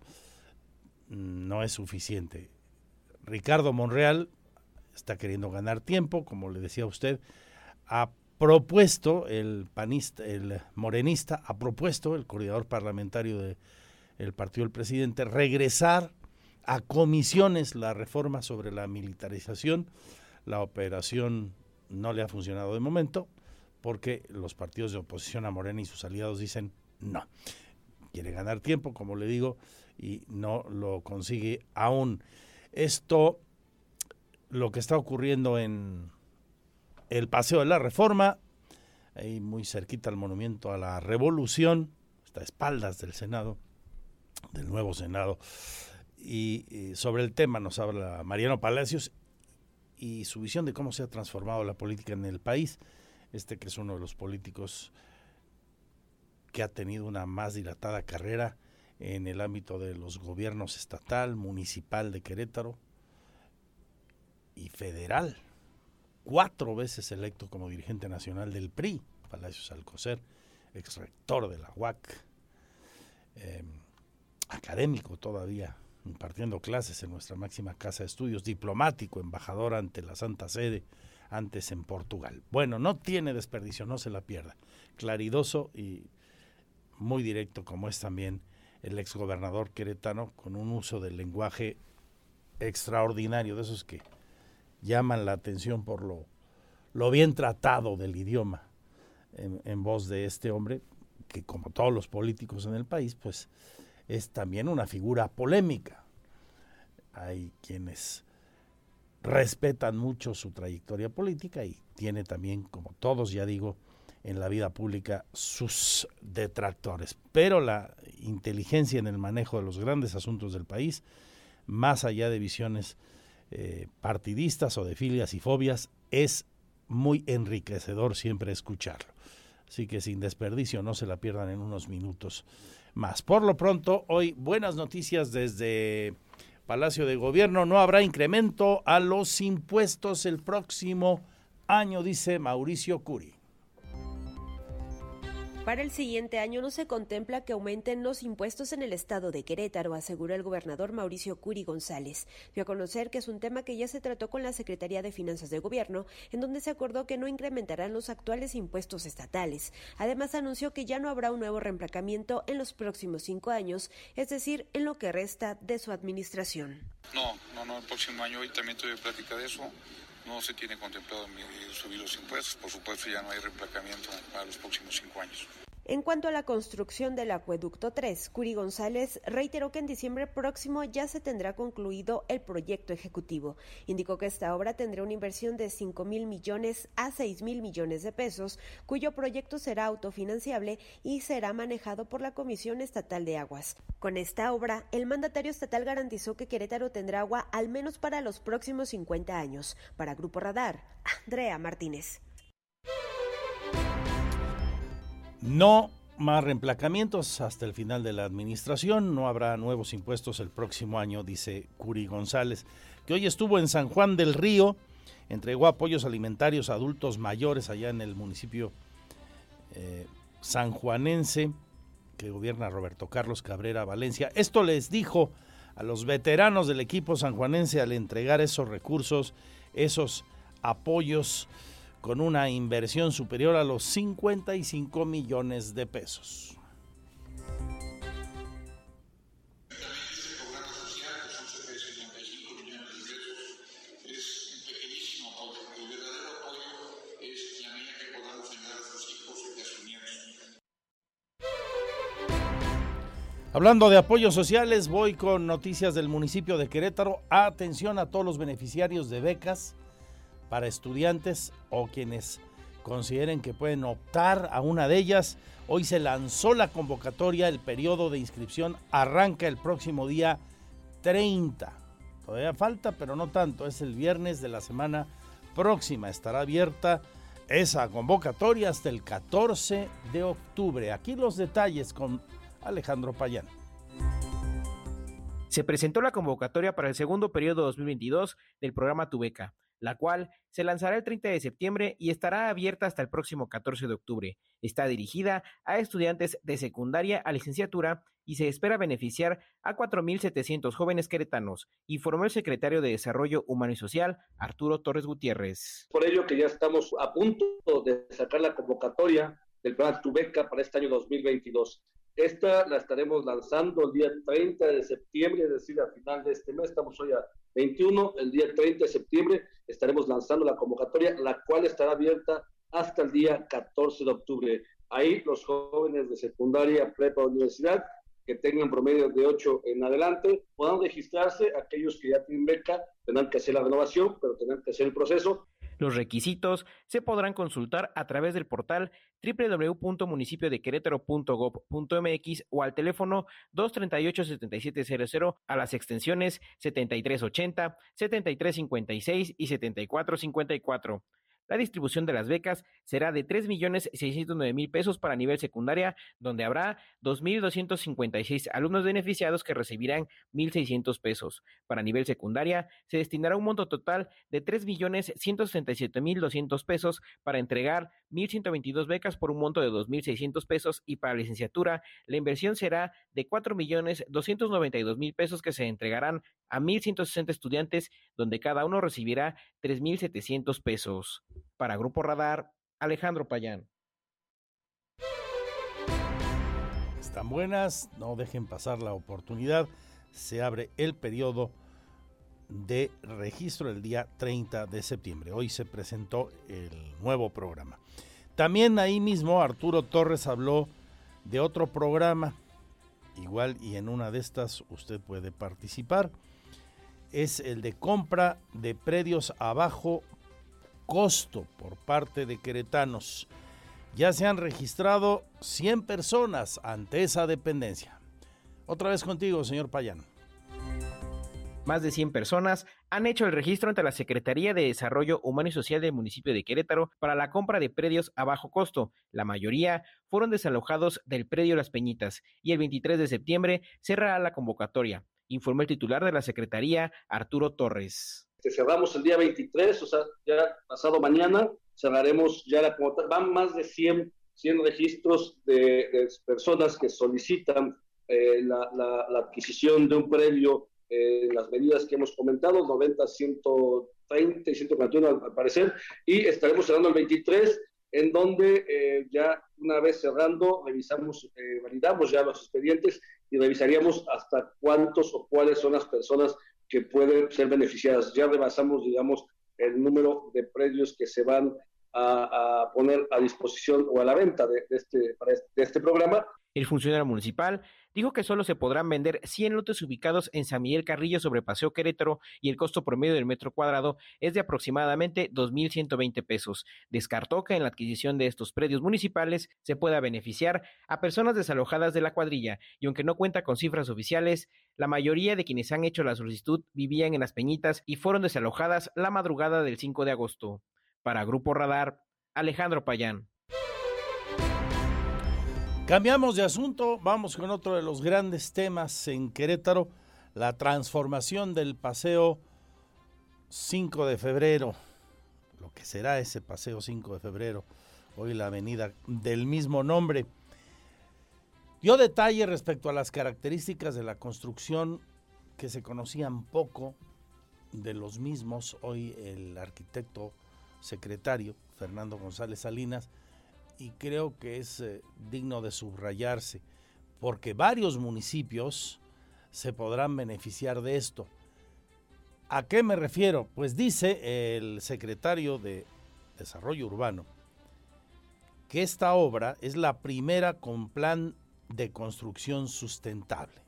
no es suficiente. Ricardo Monreal está queriendo ganar tiempo, como le decía usted, ha propuesto el panista, el morenista, ha propuesto el coordinador parlamentario del partido del presidente regresar a comisiones la reforma sobre la militarización. La operación no le ha funcionado de momento porque los partidos de oposición a Morena y sus aliados dicen no. Quiere ganar tiempo, como le digo, y no lo consigue aún. Esto lo que está ocurriendo en el Paseo de la Reforma, ahí muy cerquita al monumento a la Revolución, está a espaldas del Senado, del nuevo Senado. Y, sobre el tema nos habla Mariano Palacios y su visión de cómo se ha transformado la política en el país. Este que es uno de los políticos que ha tenido una más dilatada carrera en el ámbito de los gobiernos estatal, municipal de Querétaro, y federal, cuatro veces electo como dirigente nacional del PRI, Palacios Alcocer, ex rector de la UAC, em, académico todavía, impartiendo clases en nuestra máxima casa de estudios, diplomático, embajador ante la Santa Sede, antes en Portugal. Bueno, no tiene desperdicio, no se la pierda. Claridoso y muy directo como es también el exgobernador queretano, con un uso del lenguaje extraordinario, de esos que llaman la atención por lo, bien tratado del idioma en, en voz de este hombre, que como todos los políticos en el país, pues es también una figura polémica. Hay quienes respetan mucho su trayectoria política y tiene también, como todos ya digo, en la vida pública sus detractores. Pero la inteligencia en el manejo de los grandes asuntos del país, más allá de visiones eh, partidistas o de filias y fobias, es muy enriquecedor siempre escucharlo. Así que sin desperdicio, no se la pierdan en unos minutos más. Por lo pronto, hoy buenas noticias desde Palacio de Gobierno. No habrá incremento a los impuestos el próximo año, dice Mauricio Curi. Para el siguiente año no se contempla que aumenten los impuestos en el estado de Querétaro, aseguró el gobernador Mauricio Curi González. Dio a conocer que es un tema que ya se trató con la Secretaría de Finanzas de Gobierno, en donde se acordó que no incrementarán los actuales impuestos estatales. Además, anunció que ya no habrá un nuevo reemplacamiento en los próximos cinco años, es decir, en lo que resta de su administración. No, no, no, el próximo año hoy también tuve plática de eso no se tiene contemplado subir los impuestos. Por supuesto, ya no hay reemplacamiento para los próximos cinco años. En cuanto a la construcción del acueducto 3, Curi González reiteró que en diciembre próximo ya se tendrá concluido el proyecto ejecutivo. Indicó que esta obra tendrá una inversión de 5 mil millones a 6 mil millones de pesos, cuyo proyecto será autofinanciable y será manejado por la Comisión Estatal de Aguas. Con esta obra, el mandatario estatal garantizó que Querétaro tendrá agua al menos para los próximos 50 años. Para Grupo Radar, Andrea Martínez. No más reemplacamientos hasta el final de la administración. No habrá nuevos impuestos el próximo año, dice Curi González, que hoy estuvo en San Juan del Río. Entregó apoyos alimentarios a adultos mayores allá en el municipio eh, sanjuanense que gobierna Roberto Carlos Cabrera Valencia. Esto les dijo a los veteranos del equipo sanjuanense al entregar esos recursos, esos apoyos con una inversión superior a los 55 millones de pesos. Hablando de apoyos sociales, voy con noticias del municipio de Querétaro. Atención a todos los beneficiarios de becas para estudiantes o quienes consideren que pueden optar a una de ellas. Hoy se lanzó la convocatoria, el periodo de inscripción arranca el próximo día 30. Todavía falta, pero no tanto, es el viernes de la semana próxima. Estará abierta esa convocatoria hasta el 14 de octubre. Aquí los detalles con Alejandro Payán. Se presentó la convocatoria para el segundo periodo 2022 del programa Tubeca la cual se lanzará el 30 de septiembre y estará abierta hasta el próximo 14 de octubre. Está dirigida a estudiantes de secundaria a licenciatura y se espera beneficiar a 4.700 jóvenes queretanos, informó el secretario de Desarrollo Humano y Social, Arturo Torres Gutiérrez. Por ello que ya estamos a punto de sacar la convocatoria del plan Tubeca para este año 2022. Esta la estaremos lanzando el día 30 de septiembre, es decir, al final de este mes, estamos hoy a 21, el día 30 de septiembre estaremos lanzando la convocatoria, la cual estará abierta hasta el día 14 de octubre. Ahí los jóvenes de secundaria, prepa, universidad, que tengan promedio de 8 en adelante, puedan registrarse. Aquellos que ya tienen beca tendrán que hacer la renovación, pero tendrán que hacer el proceso. Los requisitos se podrán consultar a través del portal www.municipiodequerétaro.gov.mx o al teléfono 238-7700 a las extensiones 7380, 7356 y 7454. La distribución de las becas será de 3.609.000 pesos para nivel secundaria, donde habrá 2.256 alumnos beneficiados que recibirán 1.600 pesos. Para nivel secundaria, se destinará un monto total de 3.167.200 pesos para entregar 1.122 becas por un monto de 2.600 pesos y para licenciatura, la inversión será de 4.292.000 pesos que se entregarán a 1.160 estudiantes, donde cada uno recibirá 3.700 pesos. Para Grupo Radar, Alejandro Payán. Están buenas, no dejen pasar la oportunidad. Se abre el periodo de registro el día 30 de septiembre. Hoy se presentó el nuevo programa. También ahí mismo Arturo Torres habló de otro programa, igual y en una de estas usted puede participar. Es el de compra de predios a bajo costo por parte de queretanos. Ya se han registrado 100 personas ante esa dependencia. Otra vez contigo, señor Payán. Más de 100 personas han hecho el registro ante la Secretaría de Desarrollo Humano y Social del municipio de Querétaro para la compra de predios a bajo costo. La mayoría fueron desalojados del predio Las Peñitas y el 23 de septiembre cerrará la convocatoria, informó el titular de la Secretaría, Arturo Torres. cerramos el día 23, o sea, ya pasado mañana, cerraremos ya la. Van más de 100, 100 registros de, personas que solicitan eh, la, la adquisición de un predio eh, las medidas que hemos comentado, 90, 130 y 141 al, parecer, y estaremos cerrando el 23, en donde eh, ya una vez cerrando, revisamos, eh, validamos ya los expedientes y revisaríamos hasta cuántos o cuáles son las personas que pueden ser beneficiadas. Ya rebasamos, digamos, el número de predios que se van a, poner a disposición o a la venta de, este, de este programa. El funcionario municipal dijo que solo se podrán vender 100 lotes ubicados en San Miguel Carrillo sobre Paseo Querétaro y el costo promedio del metro cuadrado es de aproximadamente 2.120 pesos. Descartó que en la adquisición de estos predios municipales se pueda beneficiar a personas desalojadas de la cuadrilla y aunque no cuenta con cifras oficiales, la mayoría de quienes han hecho la solicitud vivían en las Peñitas y fueron desalojadas la madrugada del 5 de agosto. Para Grupo Radar, Alejandro Payán. Cambiamos de asunto, vamos con otro de los grandes temas en Querétaro, la transformación del paseo 5 de febrero, lo que será ese paseo 5 de febrero, hoy la avenida del mismo nombre. Dio detalle respecto a las características de la construcción que se conocían poco de los mismos, hoy el arquitecto secretario Fernando González Salinas, y creo que es eh, digno de subrayarse, porque varios municipios se podrán beneficiar de esto. ¿A qué me refiero? Pues dice el secretario de Desarrollo Urbano que esta obra es la primera con plan de construcción sustentable.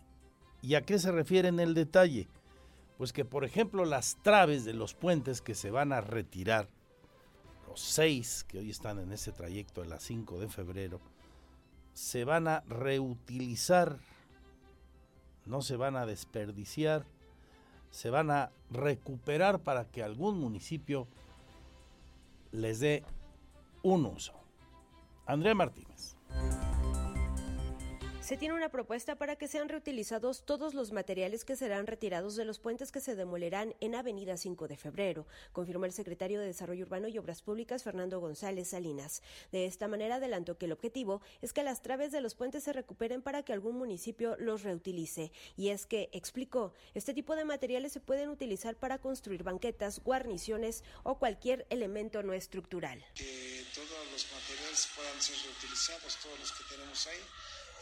¿Y a qué se refiere en el detalle? Pues que, por ejemplo, las traves de los puentes que se van a retirar seis que hoy están en ese trayecto de la 5 de febrero, se van a reutilizar, no se van a desperdiciar, se van a recuperar para que algún municipio les dé un uso. Andrea Martínez. Se tiene una propuesta para que sean reutilizados todos los materiales que serán retirados de los puentes que se demolerán en Avenida 5 de Febrero, confirmó el secretario de Desarrollo Urbano y Obras Públicas Fernando González Salinas. De esta manera adelantó que el objetivo es que las traves de los puentes se recuperen para que algún municipio los reutilice. Y es que, explicó, este tipo de materiales se pueden utilizar para construir banquetas, guarniciones o cualquier elemento no estructural. Que todos los materiales puedan ser reutilizados, todos los que tenemos ahí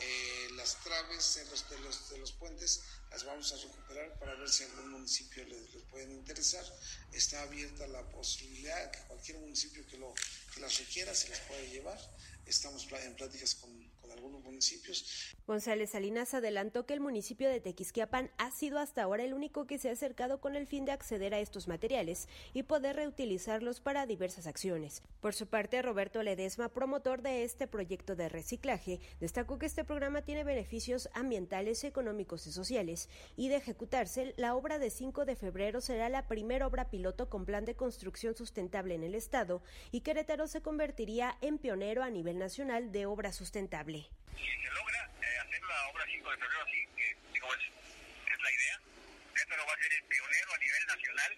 eh, las traves de los, de, los, de los puentes las vamos a recuperar para ver si algún municipio les, les pueden interesar. Está abierta la posibilidad que cualquier municipio que, lo, que las requiera se las pueda llevar. Estamos en pláticas con, con algunos municipios. González Salinas adelantó que el municipio de Tequisquiapan ha sido hasta ahora el único que se ha acercado con el fin de acceder a estos materiales y poder reutilizarlos para diversas acciones. Por su parte, Roberto Ledesma, promotor de este proyecto de reciclaje, destacó que este programa tiene beneficios ambientales, económicos y sociales y de ejecutarse, la obra de 5 de febrero será la primera obra piloto con plan de construcción sustentable en el Estado y Querétaro se convertiría en pionero a nivel nacional de obra sustentable. Si se logra eh, hacer la obra 5 de febrero así, que digo, es, es la idea, Querétaro va a ser el pionero a nivel nacional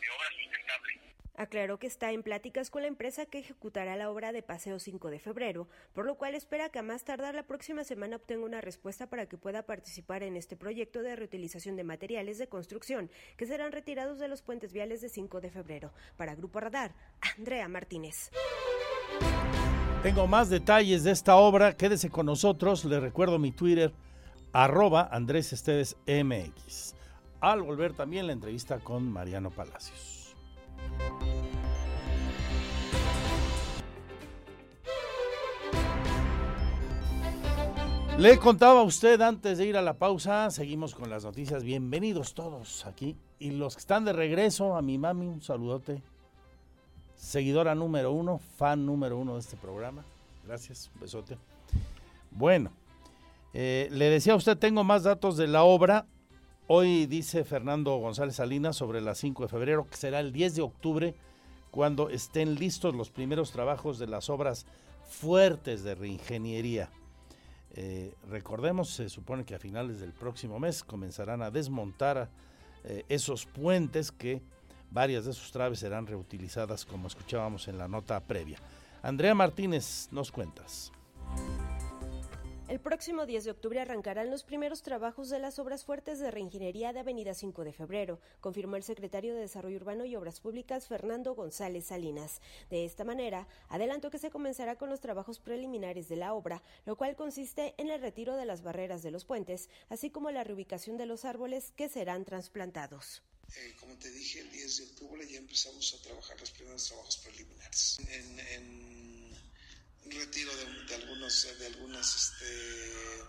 de obra sustentable. Aclaró que está en pláticas con la empresa que ejecutará la obra de Paseo 5 de febrero, por lo cual espera que a más tardar la próxima semana obtenga una respuesta para que pueda participar en este proyecto de reutilización de materiales de construcción que serán retirados de los puentes viales de 5 de febrero. Para Grupo Radar, Andrea Martínez. Tengo más detalles de esta obra. Quédese con nosotros. Le recuerdo mi Twitter, arroba Andrés Esteves MX. Al volver también la entrevista con Mariano Palacios. Le contaba a usted antes de ir a la pausa, seguimos con las noticias. Bienvenidos todos aquí. Y los que están de regreso, a mi mami, un saludote. Seguidora número uno, fan número uno de este programa. Gracias, un besote. Bueno, eh, le decía a usted, tengo más datos de la obra. Hoy dice Fernando González Salinas sobre las 5 de febrero, que será el 10 de octubre, cuando estén listos los primeros trabajos de las obras fuertes de reingeniería. Eh, recordemos, se supone que a finales del próximo mes comenzarán a desmontar eh, esos puentes que varias de sus traves serán reutilizadas como escuchábamos en la nota previa. Andrea Martínez, nos cuentas. El próximo 10 de octubre arrancarán los primeros trabajos de las obras fuertes de reingeniería de Avenida 5 de Febrero, confirmó el secretario de Desarrollo Urbano y Obras Públicas Fernando González Salinas. De esta manera, adelantó que se comenzará con los trabajos preliminares de la obra, lo cual consiste en el retiro de las barreras de los puentes, así como la reubicación de los árboles que serán trasplantados. Eh, como te dije, el 10 de octubre ya empezamos a trabajar los primeros trabajos preliminares. En, en retiro de, algunos de algunas este,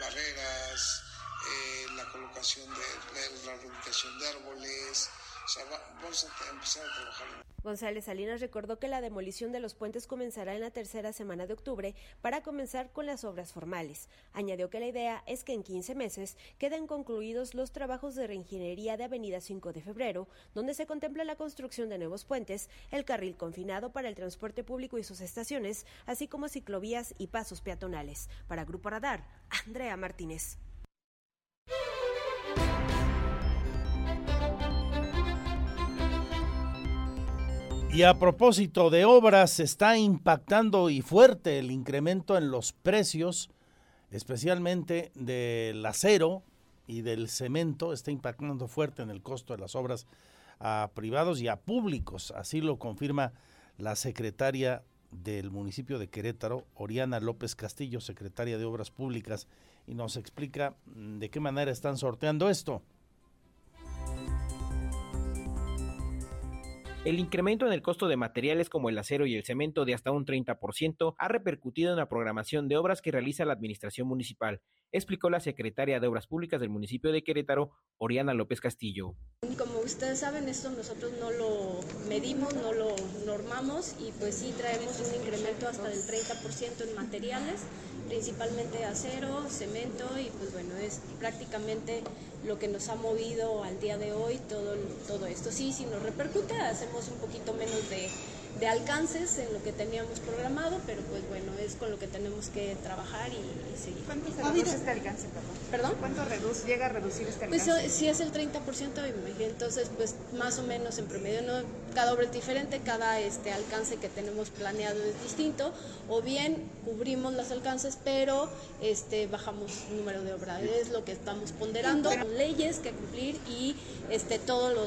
barreras, eh, la colocación de la reubicación de árboles, o sea, vamos a empezar a trabajar. González Salinas recordó que la demolición de los puentes comenzará en la tercera semana de octubre para comenzar con las obras formales. Añadió que la idea es que en 15 meses queden concluidos los trabajos de reingeniería de Avenida 5 de Febrero, donde se contempla la construcción de nuevos puentes, el carril confinado para el transporte público y sus estaciones, así como ciclovías y pasos peatonales. Para Grupo Radar, Andrea Martínez. Y a propósito de obras, está impactando y fuerte el incremento en los precios, especialmente del acero y del cemento, está impactando fuerte en el costo de las obras a privados y a públicos. Así lo confirma la secretaria del municipio de Querétaro, Oriana López Castillo, secretaria de Obras Públicas, y nos explica de qué manera están sorteando esto. El incremento en el costo de materiales como el acero y el cemento de hasta un 30% ha repercutido en la programación de obras que realiza la Administración Municipal, explicó la secretaria de Obras Públicas del municipio de Querétaro, Oriana López Castillo. Ustedes saben, esto nosotros no lo medimos, no lo normamos y pues sí traemos un incremento hasta del 30% en materiales, principalmente acero, cemento y pues bueno, es prácticamente lo que nos ha movido al día de hoy todo, todo esto. Sí, si nos repercute, hacemos un poquito menos de, de alcances en lo que teníamos programado, pero pues bueno, es con lo que tenemos que trabajar y, seguir. ¿Cuánto se reduce este alcance, perdón? ¿Cuánto reduce, llega a reducir este pues, alcance? Pues si es el 30%, entonces pues más o menos en promedio, ¿no? cada obra es diferente, cada este alcance que tenemos planeado es distinto, o bien cubrimos los alcances, pero este bajamos el número de obras, es lo que estamos ponderando, leyes que cumplir y este todo lo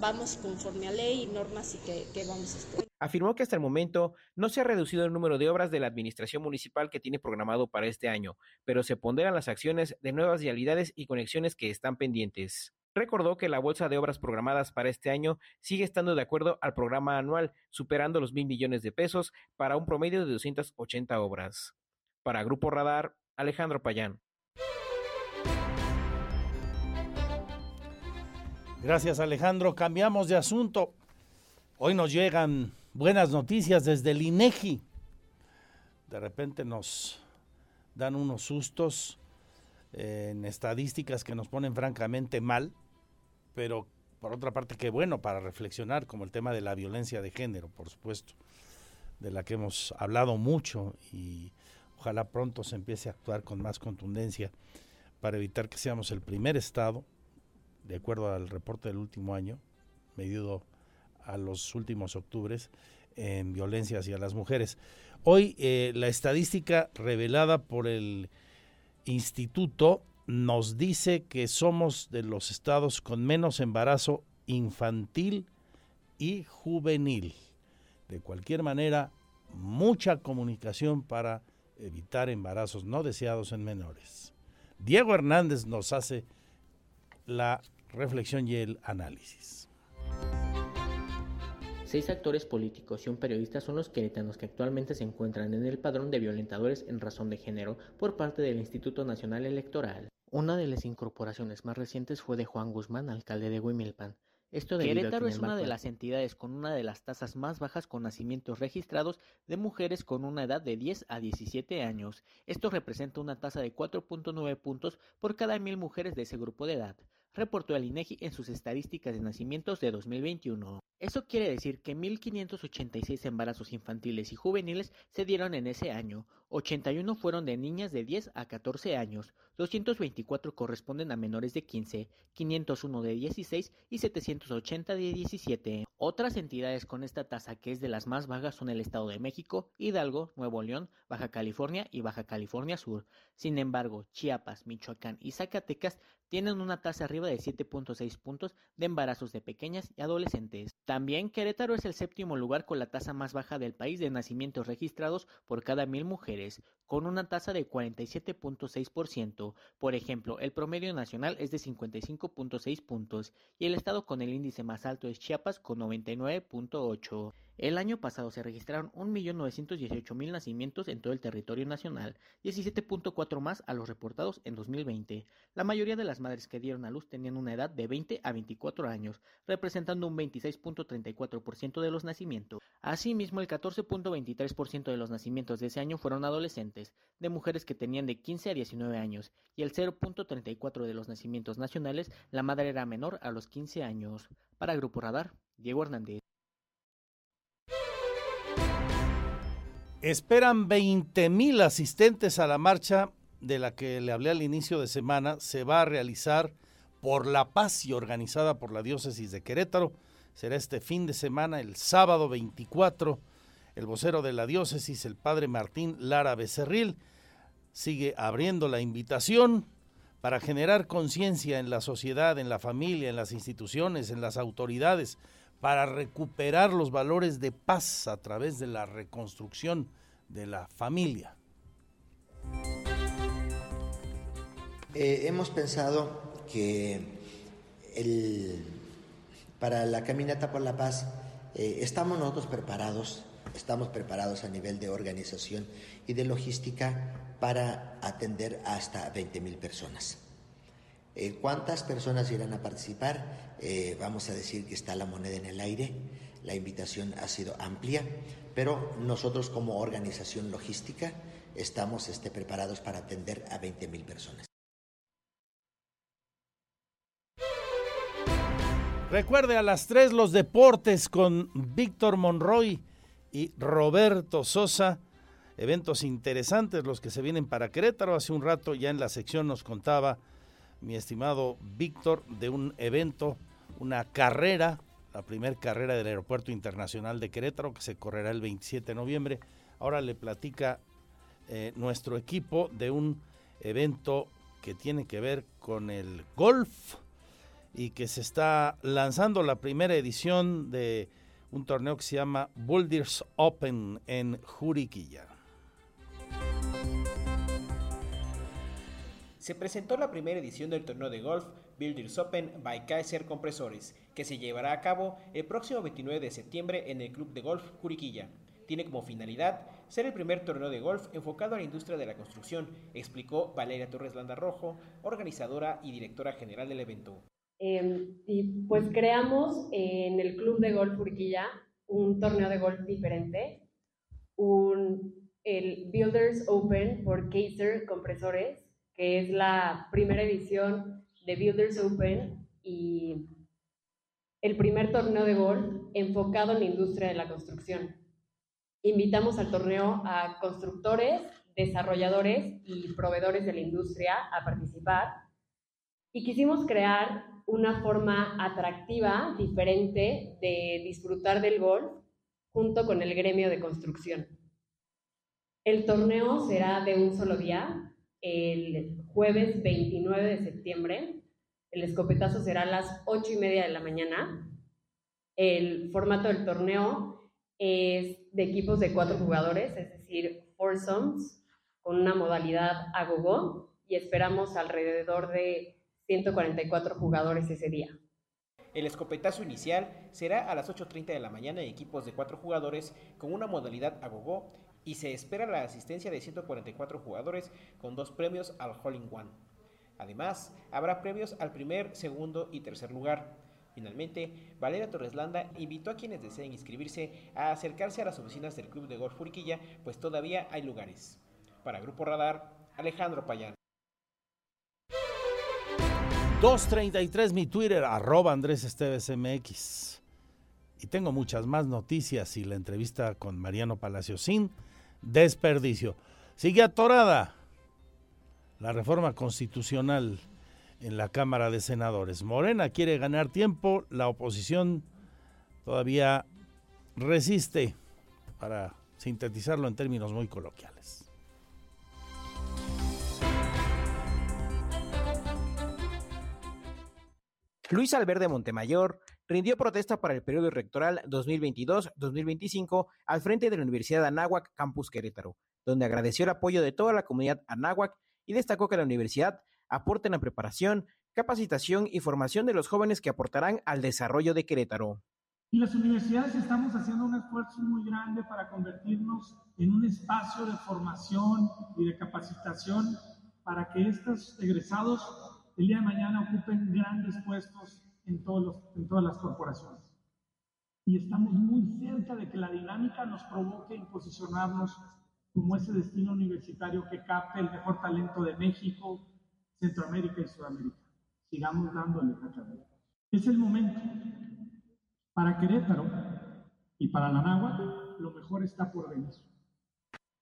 vamos conforme a ley y normas y que, vamos a estar. Afirmó que hasta el momento no se ha reducido el número de obras de la administración municipal que tiene programado para este año, pero se ponderan las acciones de nuevas vialidades y conexiones que están pendientes. Recordó que la bolsa de obras programadas para este año sigue estando de acuerdo al programa anual, superando los mil millones de pesos para un promedio de 280 obras. Para Grupo Radar, Alejandro Payán. Gracias Alejandro. Cambiamos de asunto. Hoy nos llegan buenas noticias desde el INEGI. De repente nos dan unos sustos en estadísticas que nos ponen francamente mal, pero por otra parte qué bueno para reflexionar, como el tema de la violencia de género, por supuesto, de la que hemos hablado mucho y ojalá pronto se empiece a actuar con más contundencia para evitar que seamos el primer estado, de acuerdo al reporte del último año, medido a los últimos octubres, en violencia hacia las mujeres. Hoy eh, la estadística revelada por el instituto nos dice que somos de los estados con menos embarazo infantil y juvenil. De cualquier manera, mucha comunicación para evitar embarazos no deseados en menores. Diego Hernández nos hace la reflexión y el análisis. Seis actores políticos y un periodista son los queretanos que actualmente se encuentran en el padrón de violentadores en razón de género por parte del Instituto Nacional Electoral. Una de las incorporaciones más recientes fue de Juan Guzmán, alcalde de Huimilpan. Esto Querétaro es una de las entidades con una de las tasas más bajas con nacimientos registrados de mujeres con una edad de 10 a 17 años. Esto representa una tasa de 4.9 puntos por cada mil mujeres de ese grupo de edad reportó el INEGI en sus estadísticas de nacimientos de 2021. Eso quiere decir que 1.586 embarazos infantiles y juveniles se dieron en ese año, 81 fueron de niñas de 10 a 14 años, 224 corresponden a menores de 15, 501 de 16 y 780 de 17. Otras entidades con esta tasa que es de las más bajas son el Estado de México, Hidalgo, Nuevo León, Baja California y Baja California Sur. Sin embargo, Chiapas, Michoacán y Zacatecas tienen una tasa arriba de 7.6 puntos de embarazos de pequeñas y adolescentes. También Querétaro es el séptimo lugar con la tasa más baja del país de nacimientos registrados por cada mil mujeres, con una tasa de 47.6%. Por ejemplo, el promedio nacional es de 55.6 puntos y el estado con el índice más alto es Chiapas con 99.8. El año pasado se registraron 1.918.000 nacimientos en todo el territorio nacional, 17.4 más a los reportados en 2020. La mayoría de las madres que dieron a luz tenían una edad de 20 a 24 años, representando un 26.34% de los nacimientos. Asimismo, el 14.23% de los nacimientos de ese año fueron adolescentes, de mujeres que tenían de 15 a 19 años, y el 0.34% de los nacimientos nacionales, la madre era menor a los 15 años. Para Grupo Radar, Diego Hernández. Esperan 20 mil asistentes a la marcha de la que le hablé al inicio de semana. Se va a realizar por la paz y organizada por la diócesis de Querétaro. Será este fin de semana, el sábado 24. El vocero de la diócesis, el padre Martín Lara Becerril, sigue abriendo la invitación para generar conciencia en la sociedad, en la familia, en las instituciones, en las autoridades, para recuperar los valores de paz a través de la reconstrucción de la familia. Eh, hemos pensado que para la caminata por la paz eh, estamos nosotros preparados, estamos preparados a nivel de organización y de logística para atender hasta 20 mil personas. Eh, ¿Cuántas personas irán a participar? Eh, vamos a decir que está la moneda en el aire. La invitación ha sido amplia, pero nosotros como organización logística estamos este, preparados para atender a 20 mil personas. Recuerde a las tres los deportes con Víctor Monroy y Roberto Sosa. Eventos interesantes los que se vienen para Querétaro. Hace un rato ya en la sección nos contaba mi estimado Víctor, de un evento, una carrera, la primera carrera del Aeropuerto Internacional de Querétaro, que se correrá el 27 de noviembre. Ahora le platica eh, nuestro equipo de un evento que tiene que ver con el golf y que se está lanzando la primera edición de un torneo que se llama Boulders Open en Juriquilla. Se presentó la primera edición del torneo de golf Builders Open by Kaiser Compresores, que se llevará a cabo el próximo 29 de septiembre en el Club de Golf Curiquilla. tiene como finalidad ser el primer torneo de golf enfocado a la industria de la construcción, explicó Valeria Torres Landa Rojo, organizadora y directora general del evento. Em, y pues creamos en el Club de Golf Urquilla un torneo de golf diferente, un, el Builders Open por Kaiser Compresores, que es la primera edición de Builders Open y el primer torneo de golf enfocado en la industria de la construcción. Invitamos al torneo a constructores, desarrolladores y proveedores de la industria a participar y quisimos crear una forma atractiva, diferente de disfrutar del golf junto con el gremio de construcción. El torneo será de un solo día, el jueves 29 de septiembre. El escopetazo será a las 8 y media de la mañana. El formato del torneo es de equipos de cuatro jugadores, es decir, foursomes, con una modalidad a gogo, y esperamos alrededor de 144 jugadores ese día. El escopetazo inicial será a las 8.30 de la mañana en equipos de cuatro jugadores con una modalidad a gogo y se espera la asistencia de 144 jugadores con dos premios al Hole in One. Además, habrá premios al primer, segundo y tercer lugar. Finalmente, Valeria Torreslanda invitó a quienes deseen inscribirse a acercarse a las oficinas del Club de Golf Furquilla, pues todavía hay lugares. Para Grupo Radar, Alejandro Payán. 233 mi Twitter, arroba Andrés Esteves MX. Y tengo muchas más noticias y la entrevista con Mariano Palacio sin desperdicio. Sigue atorada la reforma constitucional en la Cámara de Senadores. Morena quiere ganar tiempo, la oposición todavía resiste, para sintetizarlo en términos muy coloquiales. Luis Alberde Montemayor rindió protesta para el periodo rectoral 2022-2025 al frente de la Universidad Anáhuac, Campus Querétaro, donde agradeció el apoyo de toda la comunidad Anáhuac y destacó que la universidad aporta en la preparación, capacitación y formación de los jóvenes que aportarán al desarrollo de Querétaro. Y las universidades estamos haciendo un esfuerzo muy grande para convertirnos en un espacio de formación y de capacitación para que estos egresados el día de mañana ocupen grandes puestos en, todos en todas las corporaciones. Y estamos muy cerca de que la dinámica nos provoque en posicionarnos como ese destino universitario que capte el mejor talento de México, Centroamérica y Sudamérica. Sigamos dándole a Es el momento. Para Querétaro y para la Nahua, lo mejor está por venir.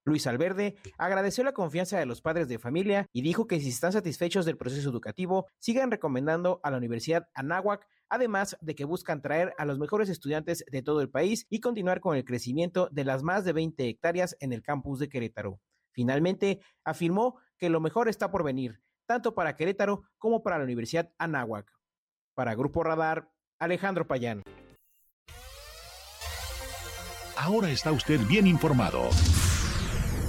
Luis Alberde agradeció la confianza de los padres de familia y dijo que si están satisfechos del proceso educativo, sigan recomendando a la Universidad Anáhuac, además de que buscan traer a los mejores estudiantes de todo el país y continuar con el crecimiento de las más de 20 hectáreas en el campus de Querétaro. Finalmente, afirmó que lo mejor está por venir, tanto para Querétaro como para la Universidad Anáhuac. Para Grupo Radar, Alejandro Payán. Ahora está usted bien informado.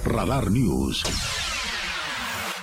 Radar News.